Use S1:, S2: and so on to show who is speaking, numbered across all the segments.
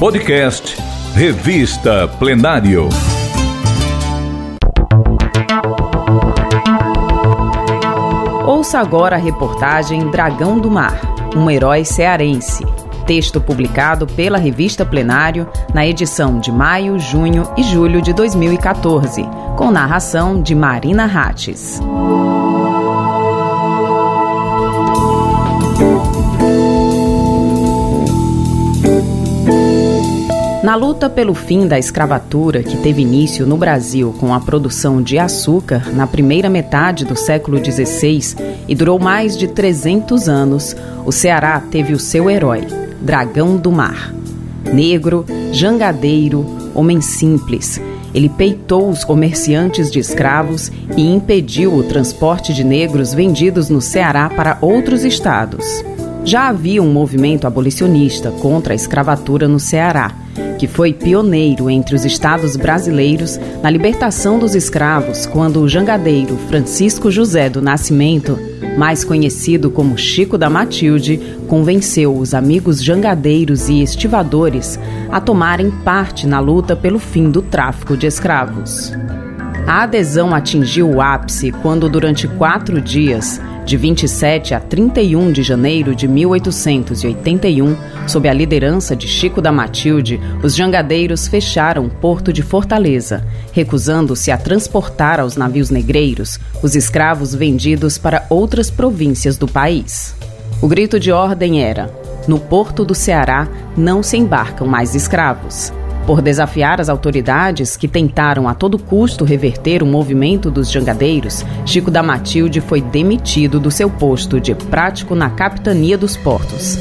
S1: Podcast Revista Plenário.
S2: Ouça agora a reportagem Dragão do Mar, um herói cearense. Texto publicado pela revista Plenário na edição de maio, junho e julho de 2014, com narração de Marina Rates. Na luta pelo fim da escravatura, que teve início no Brasil com a produção de açúcar na primeira metade do século XVI e durou mais de 300 anos, o Ceará teve o seu herói, Dragão do Mar. Negro, jangadeiro, homem simples, ele peitou os comerciantes de escravos e impediu o transporte de negros vendidos no Ceará para outros estados. Já havia um movimento abolicionista contra a escravatura no Ceará que foi pioneiro entre os estados brasileiros na libertação dos escravos quando o jangadeiro Francisco José do Nascimento, mais conhecido como Chico da Matilde, convenceu os amigos jangadeiros e estivadores a tomarem parte na luta pelo fim do tráfico de escravos. A adesão atingiu o ápice quando, durante quatro dias, de 27 a 31 de janeiro de 1881, sob a liderança de Chico da Matilde, os jangadeiros fecharam o porto de Fortaleza, recusando-se a transportar aos navios negreiros os escravos vendidos para outras províncias do país. O grito de ordem era: no porto do Ceará não se embarcam mais escravos. Por desafiar as autoridades que tentaram a todo custo reverter o movimento dos jangadeiros, Chico da Matilde foi demitido do seu posto de prático na capitania dos portos.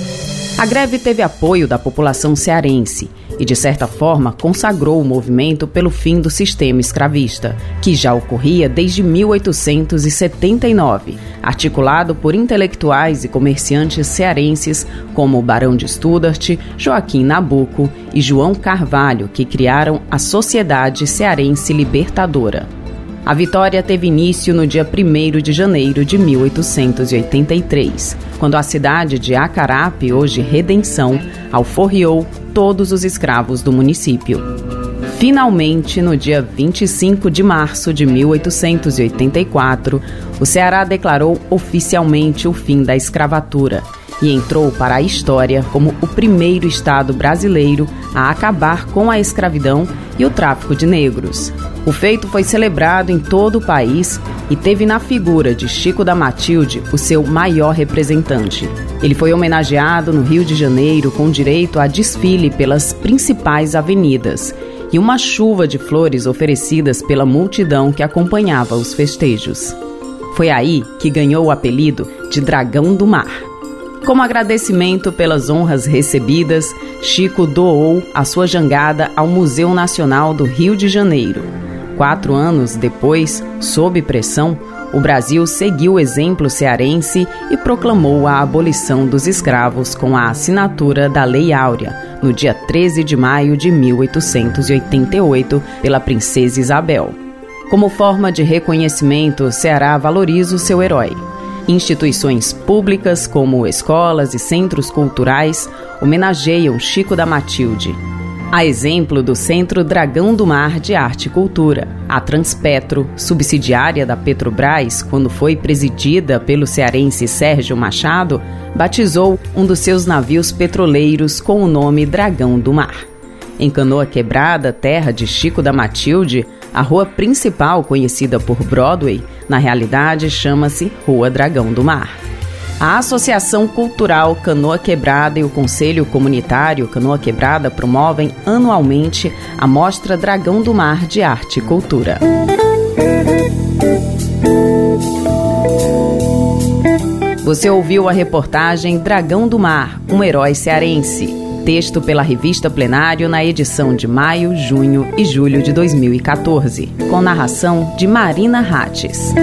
S2: A greve teve apoio da população cearense e, de certa forma, consagrou o movimento pelo fim do sistema escravista, que já ocorria desde 1879, articulado por intelectuais e comerciantes cearenses como o Barão de Studart, Joaquim Nabuco e João Carvalho, que criaram a Sociedade Cearense Libertadora. A vitória teve início no dia 1 de janeiro de 1883, quando a cidade de Acarape, hoje Redenção, alforriou todos os escravos do município. Finalmente, no dia 25 de março de 1884, o Ceará declarou oficialmente o fim da escravatura e entrou para a história como o primeiro estado brasileiro a acabar com a escravidão e o tráfico de negros. O feito foi celebrado em todo o país e teve na figura de Chico da Matilde o seu maior representante. Ele foi homenageado no Rio de Janeiro com direito a desfile pelas principais avenidas e uma chuva de flores oferecidas pela multidão que acompanhava os festejos. Foi aí que ganhou o apelido de Dragão do Mar. Como agradecimento pelas honras recebidas, Chico doou a sua jangada ao Museu Nacional do Rio de Janeiro. Quatro anos depois, sob pressão, o Brasil seguiu o exemplo cearense e proclamou a abolição dos escravos com a assinatura da Lei Áurea, no dia 13 de maio de 1888, pela Princesa Isabel. Como forma de reconhecimento, Ceará valoriza o seu herói. Instituições públicas, como escolas e centros culturais, homenageiam Chico da Matilde. A exemplo do Centro Dragão do Mar de Arte e Cultura, a Transpetro, subsidiária da Petrobras, quando foi presidida pelo cearense Sérgio Machado, batizou um dos seus navios petroleiros com o nome Dragão do Mar. Em Canoa Quebrada, terra de Chico da Matilde, a rua principal, conhecida por Broadway, na realidade chama-se Rua Dragão do Mar. A Associação Cultural Canoa Quebrada e o Conselho Comunitário Canoa Quebrada promovem anualmente a Mostra Dragão do Mar de Arte e Cultura. Você ouviu a reportagem Dragão do Mar, um herói cearense texto pela revista Plenário na edição de maio, junho e julho de 2014, com narração de Marina Rates.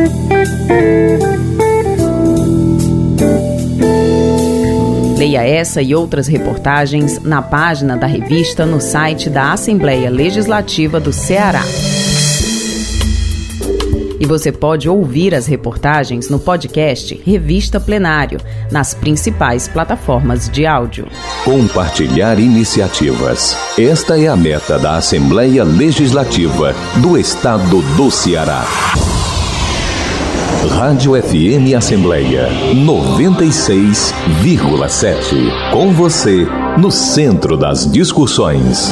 S2: Leia essa e outras reportagens na página da revista no site da Assembleia Legislativa do Ceará. E você pode ouvir as reportagens no podcast Revista Plenário, nas principais plataformas de áudio.
S1: Compartilhar iniciativas. Esta é a meta da Assembleia Legislativa do Estado do Ceará. Rádio FM Assembleia 96,7. Com você, no centro das discussões.